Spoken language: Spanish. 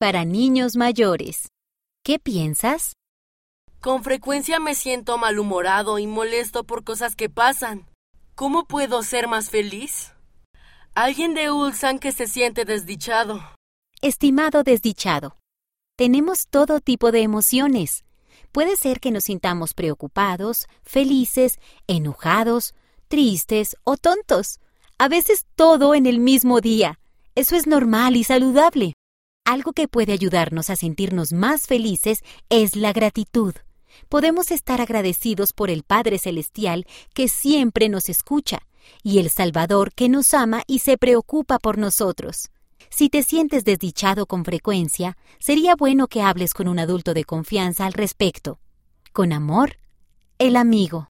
para niños mayores. ¿Qué piensas? Con frecuencia me siento malhumorado y molesto por cosas que pasan. ¿Cómo puedo ser más feliz? Alguien de Ulsan que se siente desdichado. Estimado desdichado, tenemos todo tipo de emociones. Puede ser que nos sintamos preocupados, felices, enojados, tristes o tontos. A veces todo en el mismo día. Eso es normal y saludable. Algo que puede ayudarnos a sentirnos más felices es la gratitud. Podemos estar agradecidos por el Padre Celestial que siempre nos escucha y el Salvador que nos ama y se preocupa por nosotros. Si te sientes desdichado con frecuencia, sería bueno que hables con un adulto de confianza al respecto. Con amor, el amigo.